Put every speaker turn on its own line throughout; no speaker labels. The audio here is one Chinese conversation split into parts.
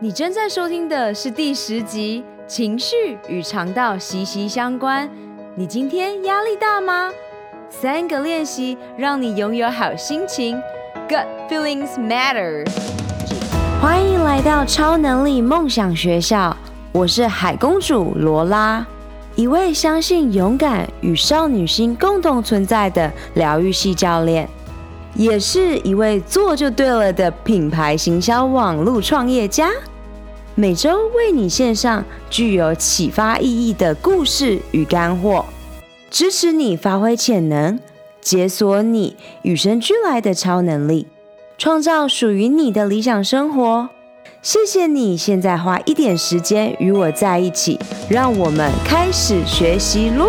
你正在收听的是第十集，情绪与肠道息息相关。你今天压力大吗？三个练习让你拥有好心情。Gut feelings matter。欢迎来到超能力梦想学校，我是海公主罗拉，一位相信勇敢与少女心共同存在的疗愈系教练。也是一位做就对了的品牌行销网络创业家，每周为你献上具有启发意义的故事与干货，支持你发挥潜能，解锁你与生俱来的超能力，创造属于你的理想生活。谢谢你现在花一点时间与我在一起，让我们开始学习喽！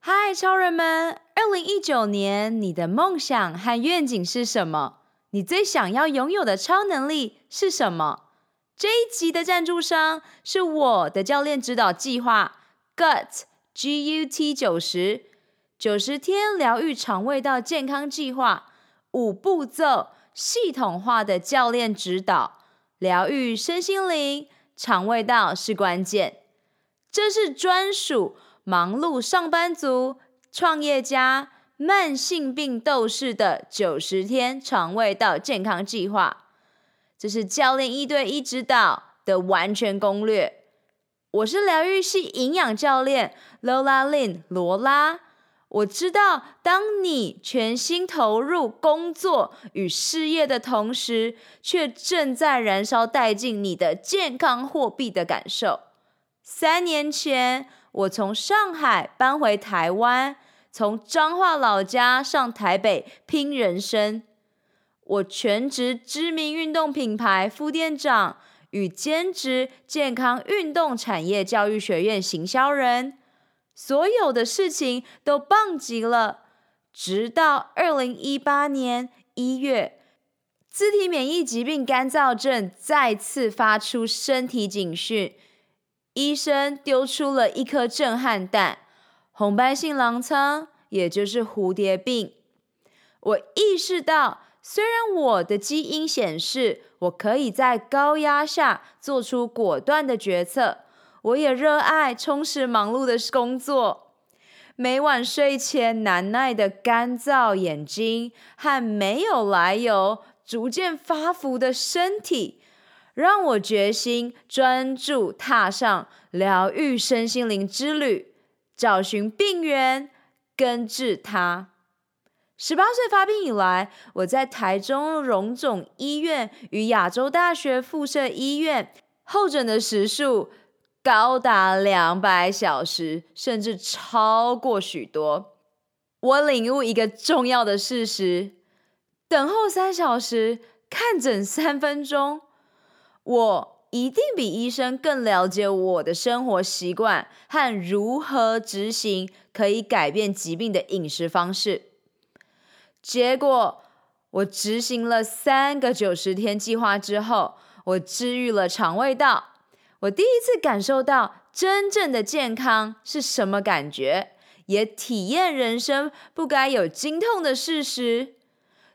嗨，超人们！二零一九年，你的梦想和愿景是什么？你最想要拥有的超能力是什么？这一集的赞助商是我的教练指导计划 GUT G U T 九十九十天疗愈肠胃道健康计划，五步骤系统化的教练指导，疗愈身心灵，肠胃道是关键。这是专属忙碌上班族。创业家、慢性病斗士的九十天肠胃道健康计划，这是教练一对一指导的完全攻略。我是疗愈系营养教练 Lola Lin 罗拉。我知道，当你全心投入工作与事业的同时，却正在燃烧殆尽你的健康货币的感受。三年前，我从上海搬回台湾。从彰化老家上台北拼人生，我全职知名运动品牌副店长与兼职健康运动产业教育学院行销人，所有的事情都棒极了。直到二零一八年一月，自体免疫疾病干燥症再次发出身体警讯，医生丢出了一颗震撼弹。红斑性狼疮，也就是蝴蝶病。我意识到，虽然我的基因显示我可以在高压下做出果断的决策，我也热爱充实忙碌的工作。每晚睡前难耐的干燥眼睛和没有来由、逐渐发福的身体，让我决心专注踏上疗愈身心灵之旅。找寻病源，根治它。十八岁发病以来，我在台中荣总医院与亚洲大学附设医院候诊的时数高达两百小时，甚至超过许多。我领悟一个重要的事实：等候三小时，看诊三分钟。我。一定比医生更了解我的生活习惯和如何执行可以改变疾病的饮食方式。结果，我执行了三个九十天计划之后，我治愈了肠胃道。我第一次感受到真正的健康是什么感觉，也体验人生不该有经痛的事实。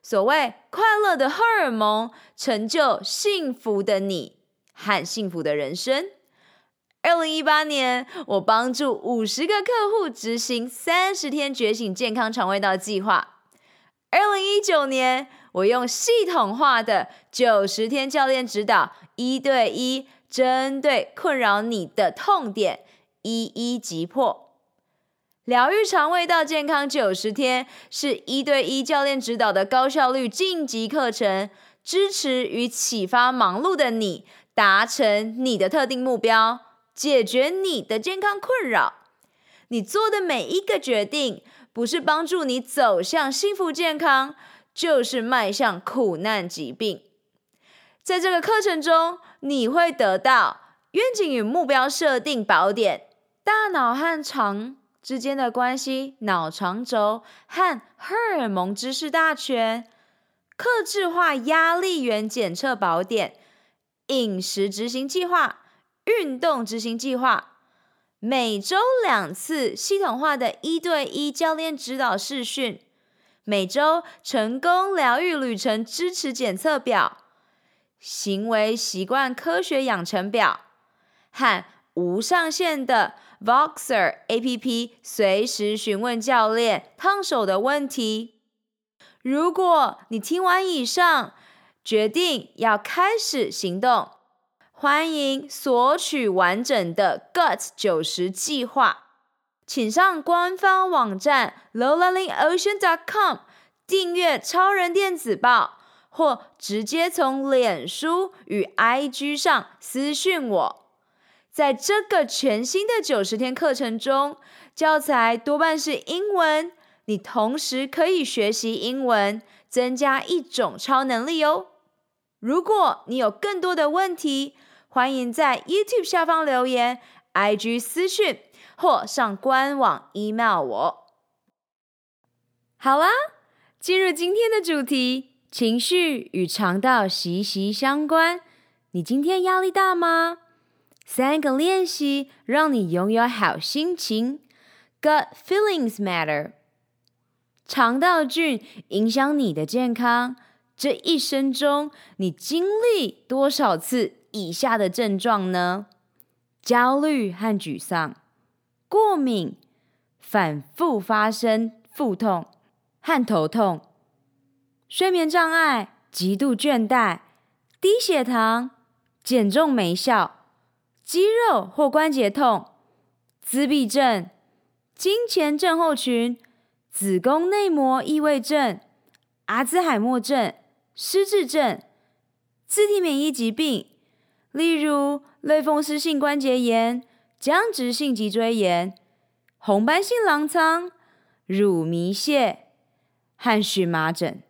所谓快乐的荷尔蒙，成就幸福的你。和幸福的人生。二零一八年，我帮助五十个客户执行三十天觉醒健康肠胃道计划。二零一九年，我用系统化的九十天教练指导，一对一针对困扰你的痛点一一击破。疗愈肠胃道健康九十天是一对一教练指导的高效率晋级课程，支持与启发忙碌的你。达成你的特定目标，解决你的健康困扰。你做的每一个决定，不是帮助你走向幸福健康，就是迈向苦难疾病。在这个课程中，你会得到愿景与目标设定宝典、大脑和肠之间的关系、脑肠轴和荷尔蒙知识大全、客制化压力源检测宝典。饮食执行计划、运动执行计划，每周两次系统化的一对一教练指导视讯，每周成功疗愈旅程支持检测表，行为习惯科学养成表和无上限的 Voxer APP，随时询问教练烫手的问题。如果你听完以上，决定要开始行动，欢迎索取完整的 GUT 九十计划，请上官方网站 lowlearningocean.com 订阅超人电子报。或直接从脸书与 IG 上私讯我。在这个全新的九十天课程中，教材多半是英文，你同时可以学习英文，增加一种超能力哦。如果你有更多的问题，欢迎在 YouTube 下方留言、IG 私讯或上官网 email 我。好啦，进入今天的主题。情绪与肠道息息相关。你今天压力大吗？三个练习让你拥有好心情。Gut feelings matter。肠道菌影响你的健康。这一生中，你经历多少次以下的症状呢？焦虑和沮丧，过敏，反复发生腹痛和头痛。睡眠障碍、极度倦怠、低血糖、减重没效、肌肉或关节痛、自闭症、经前症候群、子宫内膜异位症、阿兹海默症、失智症、自体免疫疾病，例如类风湿性关节炎、僵直性脊椎炎、红斑性狼疮、乳糜泻和荨麻疹。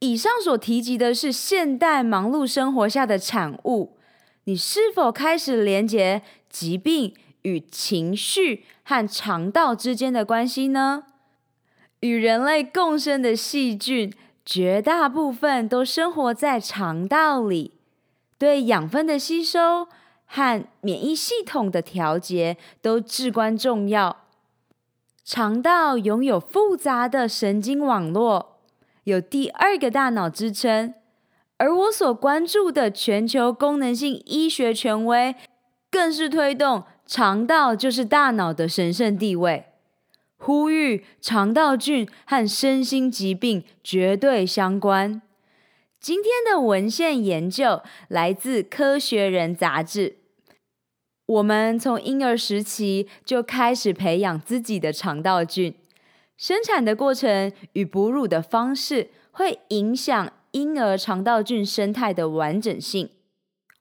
以上所提及的是现代忙碌生活下的产物。你是否开始连结疾病与情绪和肠道之间的关系呢？与人类共生的细菌，绝大部分都生活在肠道里，对养分的吸收和免疫系统的调节都至关重要。肠道拥有复杂的神经网络。有第二个大脑之称，而我所关注的全球功能性医学权威，更是推动肠道就是大脑的神圣地位，呼吁肠道菌和身心疾病绝对相关。今天的文献研究来自《科学人》杂志。我们从婴儿时期就开始培养自己的肠道菌。生产的过程与哺乳的方式会影响婴儿肠道菌生态的完整性。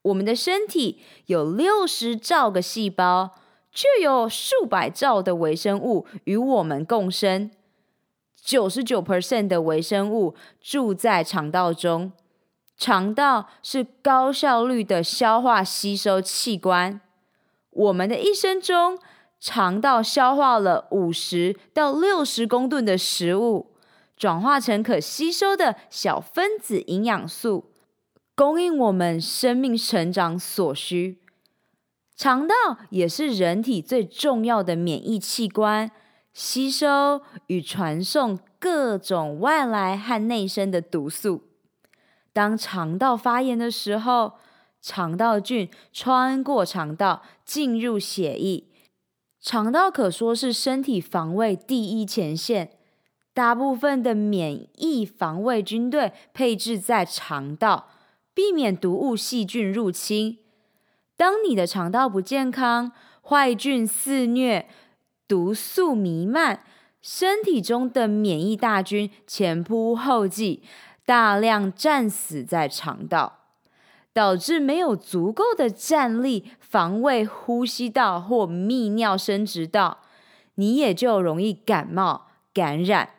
我们的身体有六十兆个细胞，却有数百兆的微生物与我们共生。九十九 percent 的微生物住在肠道中，肠道是高效率的消化吸收器官。我们的一生中，肠道消化了五十到六十公吨的食物，转化成可吸收的小分子营养素，供应我们生命成长所需。肠道也是人体最重要的免疫器官，吸收与传送各种外来和内生的毒素。当肠道发炎的时候，肠道菌穿过肠道进入血液。肠道可说是身体防卫第一前线，大部分的免疫防卫军队配置在肠道，避免毒物细菌入侵。当你的肠道不健康，坏菌肆虐，毒素弥漫，身体中的免疫大军前仆后继，大量战死在肠道。导致没有足够的战力防卫呼吸道或泌尿生殖道，你也就容易感冒感染。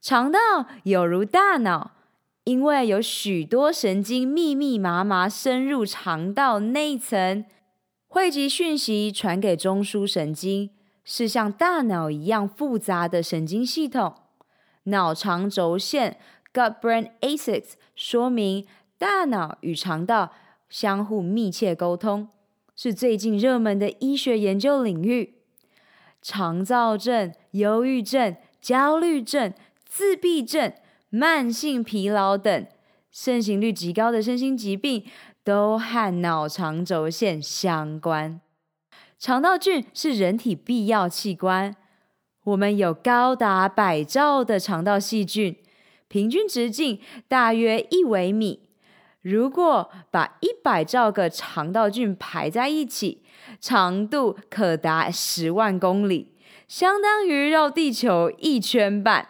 肠道有如大脑，因为有许多神经密密麻麻深入肠道内层，汇集讯息传给中枢神经，是像大脑一样复杂的神经系统。脑肠轴线 （Gut-brain axis） 说明。大脑与肠道相互密切沟通，是最近热门的医学研究领域。肠躁症、忧郁症、焦虑症、自闭症、慢性疲劳等盛行率极高的身心疾病都和脑肠轴线相关。肠道菌是人体必要器官，我们有高达百兆的肠道细菌，平均直径大约一微米。如果把一百兆个肠道菌排在一起，长度可达十万公里，相当于绕地球一圈半。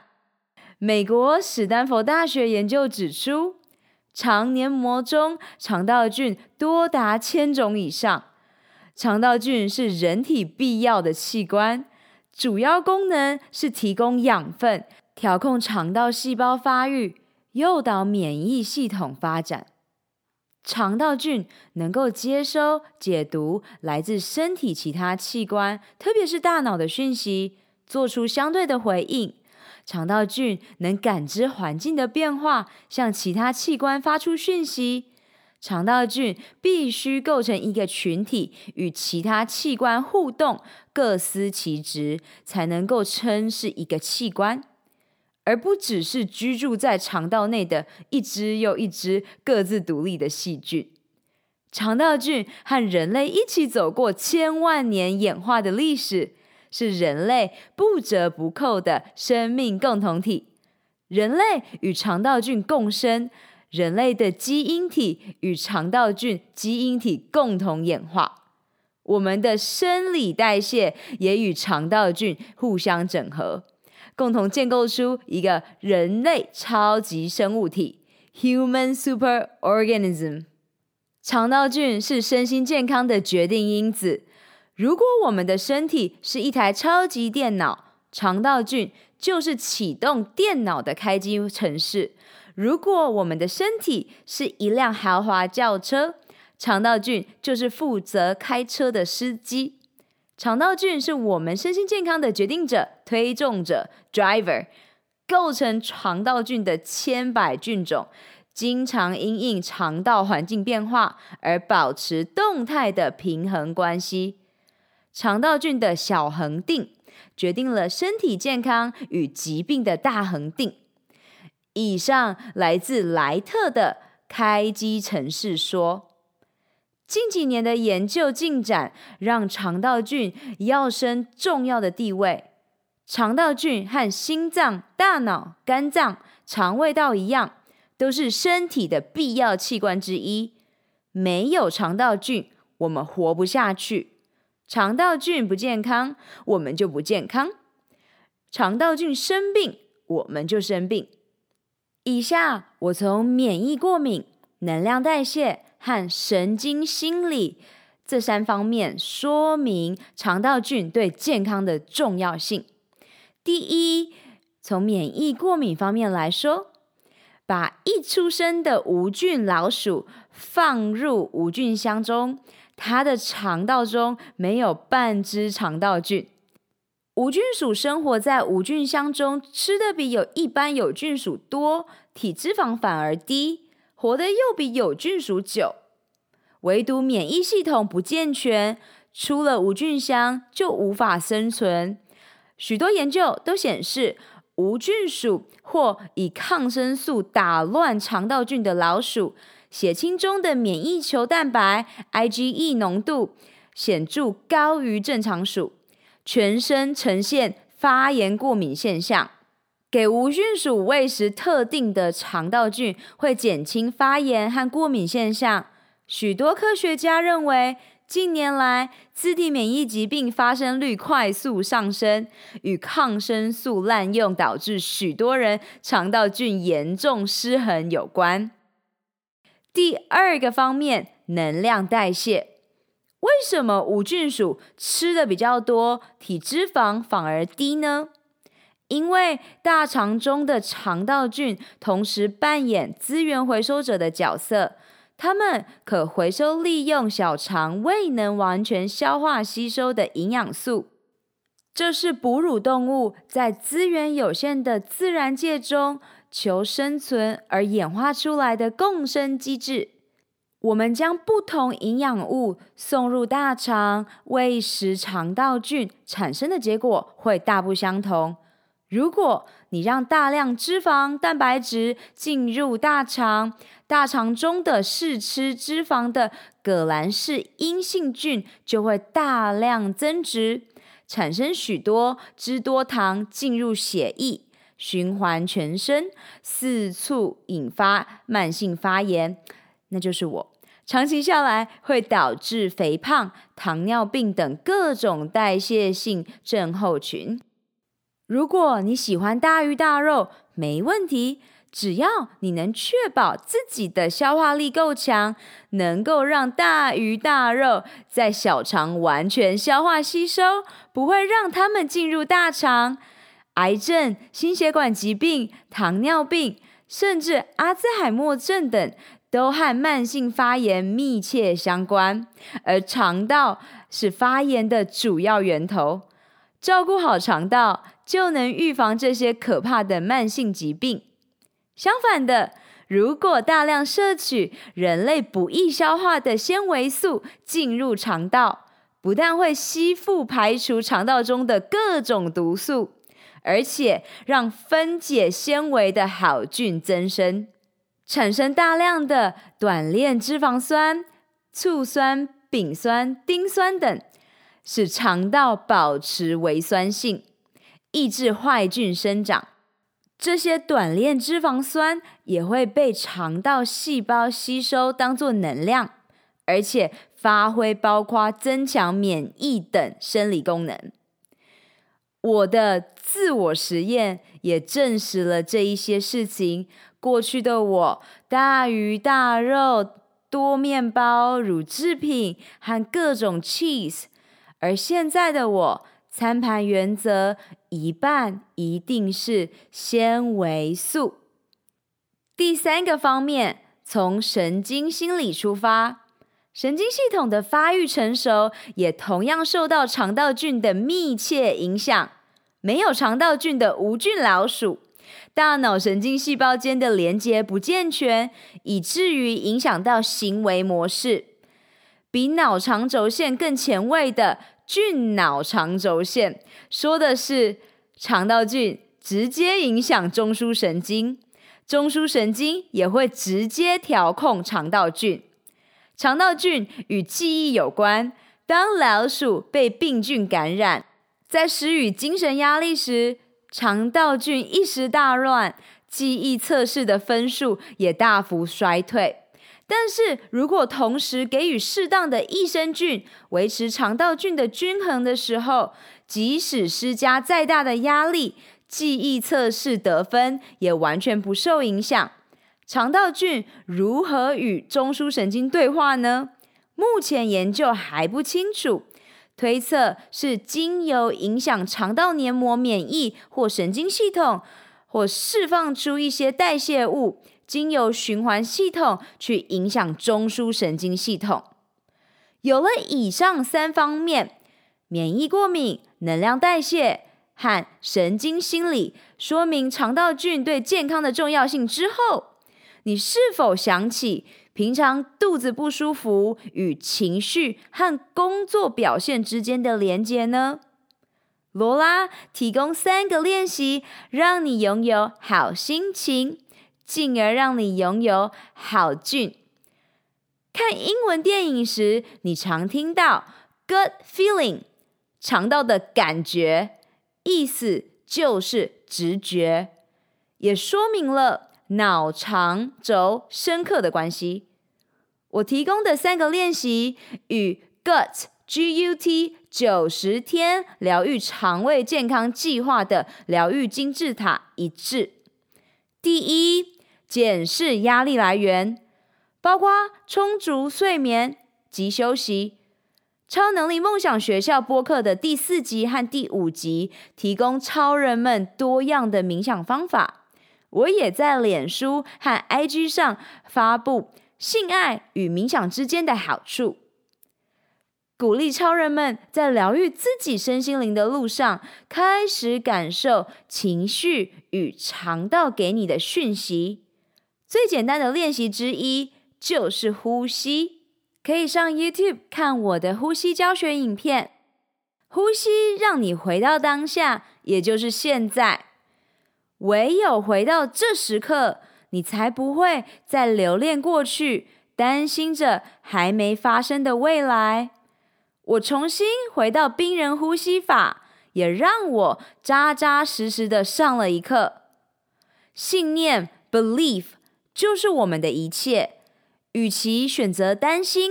美国史丹佛大学研究指出，肠黏膜中肠道菌多达千种以上。肠道菌是人体必要的器官，主要功能是提供养分、调控肠道细胞发育、诱导免疫系统发展。肠道菌能够接收、解读来自身体其他器官，特别是大脑的讯息，做出相对的回应。肠道菌能感知环境的变化，向其他器官发出讯息。肠道菌必须构成一个群体，与其他器官互动，各司其职，才能够称是一个器官，而不只是居住在肠道内的一只又一只各自独立的细菌。肠道菌和人类一起走过千万年演化的历史，是人类不折不扣的生命共同体。人类与肠道菌共生。人类的基因体与肠道菌基因体共同演化，我们的生理代谢也与肠道菌互相整合，共同建构出一个人类超级生物体 （Human Superorganism）。肠道菌是身心健康的决定因子。如果我们的身体是一台超级电脑，肠道菌就是启动电脑的开机程式。如果我们的身体是一辆豪华轿车，肠道菌就是负责开车的司机。肠道菌是我们身心健康的决定者、推动者 （driver）。构成肠道菌的千百菌种，经常因应肠道环境变化而保持动态的平衡关系。肠道菌的小恒定决定了身体健康与疾病的大恒定。以上来自莱特的开机程式说，近几年的研究进展让肠道菌要升重要的地位。肠道菌和心脏、大脑、肝脏、肠胃道一样，都是身体的必要器官之一。没有肠道菌，我们活不下去。肠道菌不健康，我们就不健康。肠道菌生病，我们就生病。以下我从免疫过敏、能量代谢和神经心理这三方面说明肠道菌对健康的重要性。第一，从免疫过敏方面来说，把一出生的无菌老鼠放入无菌箱中，它的肠道中没有半只肠道菌。无菌鼠生活在无菌箱中，吃的比有一般有菌鼠多，体脂肪反而低，活得又比有菌鼠久。唯独免疫系统不健全，出了无菌箱就无法生存。许多研究都显示，无菌鼠或以抗生素打乱肠道菌的老鼠，血清中的免疫球蛋白 IgE 浓度显著高于正常鼠。全身呈现发炎过敏现象，给无菌鼠喂食特定的肠道菌会减轻发炎和过敏现象。许多科学家认为，近年来自体免疫疾病发生率快速上升，与抗生素滥用导致许多人肠道菌严重失衡有关。第二个方面，能量代谢。为什么无菌鼠吃的比较多，体脂肪反而低呢？因为大肠中的肠道菌同时扮演资源回收者的角色，它们可回收利用小肠未能完全消化吸收的营养素，这是哺乳动物在资源有限的自然界中求生存而演化出来的共生机制。我们将不同营养物送入大肠喂食肠道菌，产生的结果会大不相同。如果你让大量脂肪、蛋白质进入大肠，大肠中的试吃脂肪的革兰氏阴性菌就会大量增殖，产生许多脂多糖进入血液，循环全身，四处引发慢性发炎。那就是我，长期下来会导致肥胖、糖尿病等各种代谢性症候群。如果你喜欢大鱼大肉，没问题，只要你能确保自己的消化力够强，能够让大鱼大肉在小肠完全消化吸收，不会让它们进入大肠。癌症、心血管疾病、糖尿病，甚至阿兹海默症等，都和慢性发炎密切相关，而肠道是发炎的主要源头。照顾好肠道，就能预防这些可怕的慢性疾病。相反的，如果大量摄取人类不易消化的纤维素进入肠道，不但会吸附排除肠道中的各种毒素，而且让分解纤维的好菌增生，产生大量的短链脂肪酸、醋酸、丙酸、丁酸等。使肠道保持微酸性，抑制坏菌生长。这些短链脂肪酸也会被肠道细胞吸收，当作能量，而且发挥包括增强免疫等生理功能。我的自我实验也证实了这一些事情。过去的我，大鱼大肉、多面包、乳制品和各种 cheese。而现在的我，餐盘原则一半一定是纤维素。第三个方面，从神经心理出发，神经系统的发育成熟也同样受到肠道菌的密切影响。没有肠道菌的无菌老鼠，大脑神经细胞间的连接不健全，以至于影响到行为模式。比脑肠轴线更前卫的。菌脑肠轴线说的是肠道菌直接影响中枢神经，中枢神经也会直接调控肠道菌。肠道菌与记忆有关，当老鼠被病菌感染，在施予精神压力时，肠道菌一时大乱，记忆测试的分数也大幅衰退。但是如果同时给予适当的益生菌，维持肠道菌的均衡的时候，即使施加再大的压力，记忆测试得分也完全不受影响。肠道菌如何与中枢神经对话呢？目前研究还不清楚，推测是经由影响肠道黏膜免疫或神经系统，或释放出一些代谢物。经由循环系统去影响中枢神经系统。有了以上三方面，免疫过敏、能量代谢和神经心理，说明肠道菌对健康的重要性之后，你是否想起平常肚子不舒服与情绪和工作表现之间的连接呢？罗拉提供三个练习，让你拥有好心情。进而让你拥有好菌。看英文电影时，你常听到 “good feeling”，肠道的感觉，意思就是直觉，也说明了脑肠轴深刻的关系。我提供的三个练习与 GUT G-U-T 九十天疗愈肠胃健康计划的疗愈金字塔一致。第一，检视压力来源，包括充足睡眠及休息。超能力梦想学校播客的第四集和第五集提供超人们多样的冥想方法。我也在脸书和 IG 上发布性爱与冥想之间的好处。鼓励超人们在疗愈自己身心灵的路上，开始感受情绪与肠道给你的讯息。最简单的练习之一就是呼吸，可以上 YouTube 看我的呼吸教学影片。呼吸让你回到当下，也就是现在，唯有回到这时刻，你才不会再留恋过去，担心着还没发生的未来。我重新回到冰人呼吸法，也让我扎扎实实的上了一课。信念 （belief） 就是我们的一切。与其选择担心，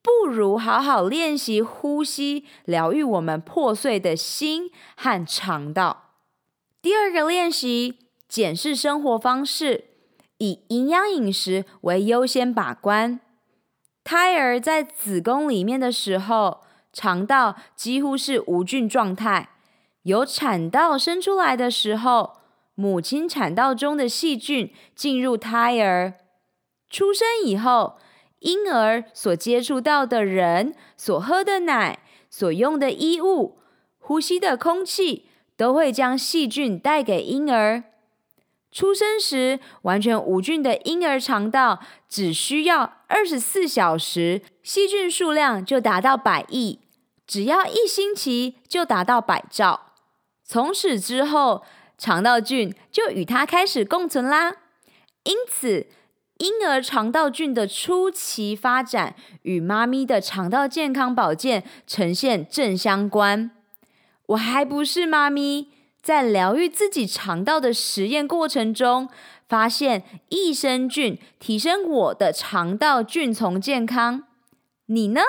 不如好好练习呼吸，疗愈我们破碎的心和肠道。第二个练习，检视生活方式，以营养饮食为优先把关。胎儿在子宫里面的时候，肠道几乎是无菌状态；由产道生出来的时候，母亲产道中的细菌进入胎儿。出生以后，婴儿所接触到的人、所喝的奶、所用的衣物、呼吸的空气，都会将细菌带给婴儿。出生时完全无菌的婴儿肠道，只需要二十四小时，细菌数量就达到百亿；只要一星期，就达到百兆。从此之后，肠道菌就与它开始共存啦。因此，婴儿肠道菌的初期发展与妈咪的肠道健康保健呈现正相关。我还不是妈咪，在疗愈自己肠道的实验过程中，发现益生菌提升我的肠道菌丛健康。你呢？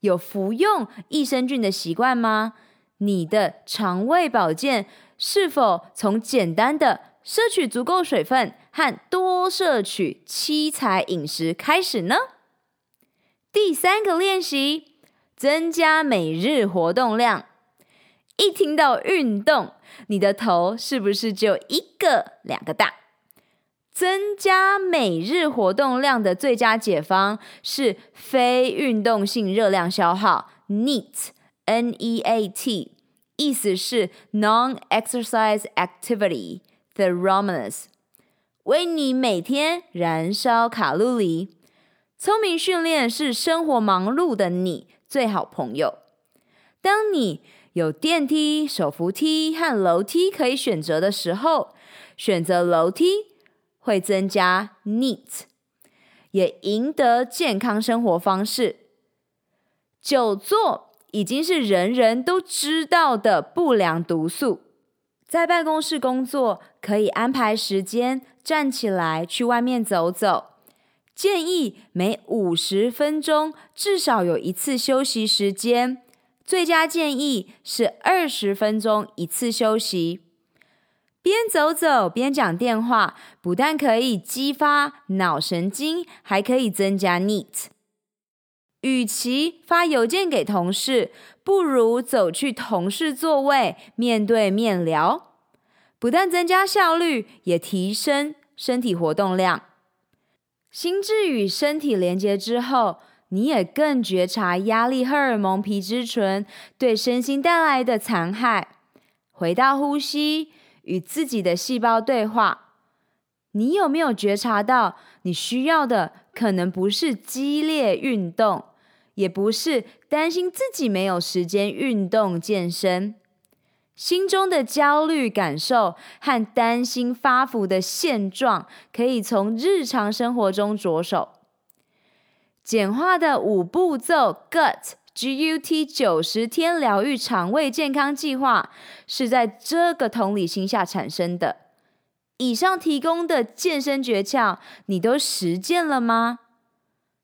有服用益生菌的习惯吗？你的肠胃保健是否从简单的摄取足够水分和多摄取七彩饮食开始呢？第三个练习，增加每日活动量。一听到运动，你的头是不是就一个两个大？增加每日活动量的最佳解方是非运动性热量消耗 （NEAT），N-E-A-T，意思是 Non-Exercise Activity。Thermometer 为你每天燃烧卡路里。聪明训练是生活忙碌的你最好朋友。当你有电梯、手扶梯和楼梯可以选择的时候，选择楼梯会增加 NEAT，也赢得健康生活方式。久坐已经是人人都知道的不良毒素。在办公室工作，可以安排时间站起来去外面走走。建议每五十分钟至少有一次休息时间，最佳建议是二十分钟一次休息。边走走边讲电话，不但可以激发脑神经，还可以增加 NEAT。与其发邮件给同事，不如走去同事座位，面对面聊，不但增加效率，也提升身体活动量。心智与身体连接之后，你也更觉察压力荷尔蒙皮质醇对身心带来的残害。回到呼吸，与自己的细胞对话。你有没有觉察到，你需要的可能不是激烈运动？也不是担心自己没有时间运动健身，心中的焦虑感受和担心发福的现状，可以从日常生活中着手。简化的五步骤 GUT G-U-T 九十天疗愈肠胃健康计划，是在这个同理心下产生的。以上提供的健身诀窍，你都实践了吗？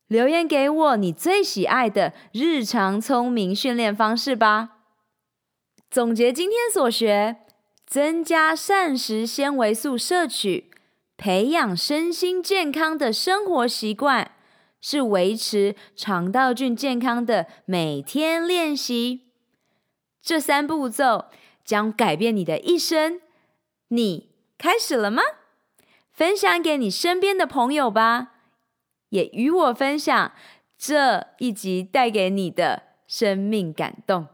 留言给我你最喜爱的日常聪明训练方式吧。总结今天所学，增加膳食纤维素摄取，培养身心健康的生活习惯，是维持肠道菌健康的每天练习。这三步骤将改变你的一生。你开始了吗？分享给你身边的朋友吧。也与我分享这一集带给你的生命感动。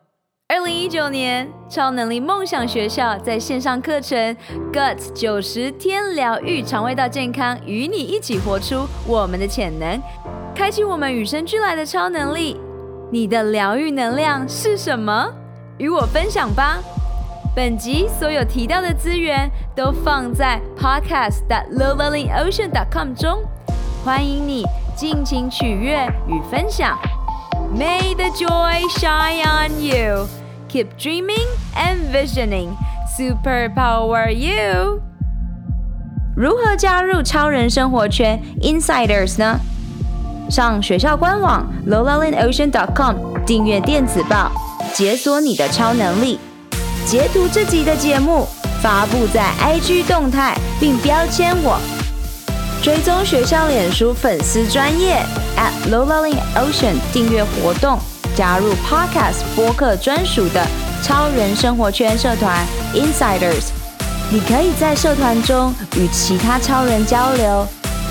二零一九年，超能力梦想学校在线上课程 GUT 九十天疗愈肠胃道健康，与你一起活出我们的潜能，开启我们与生俱来的超能力。你的疗愈能量是什么？与我分享吧。本集所有提到的资源都放在 podcast.lowlearningocean.com 中，欢迎你尽情取悦与分享。May the joy shine on you. Keep dreaming and visioning. Superpower you. 如何加入超人生活圈 Insiders 呢？上学校官网 lowlearningocean.com 订阅电子报，解锁你的超能力。截图这集的节目，发布在 IG 动态，并标签我。追踪学校脸书粉丝专页 at lowlearningocean 订阅活动，加入 Podcast 播客专属的超人生活圈社团 Insiders。你可以在社团中与其他超人交流，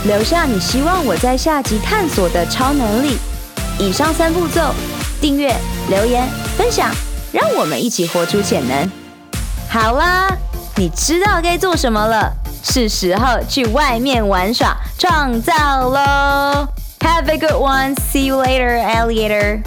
留下你希望我在下集探索的超能力。以上三步骤：订阅、留言、分享，让我们一起活出潜能。好啦，你知道该做什么了。是时候去外面玩耍、创造喽！Have a good one. See you later, alligator.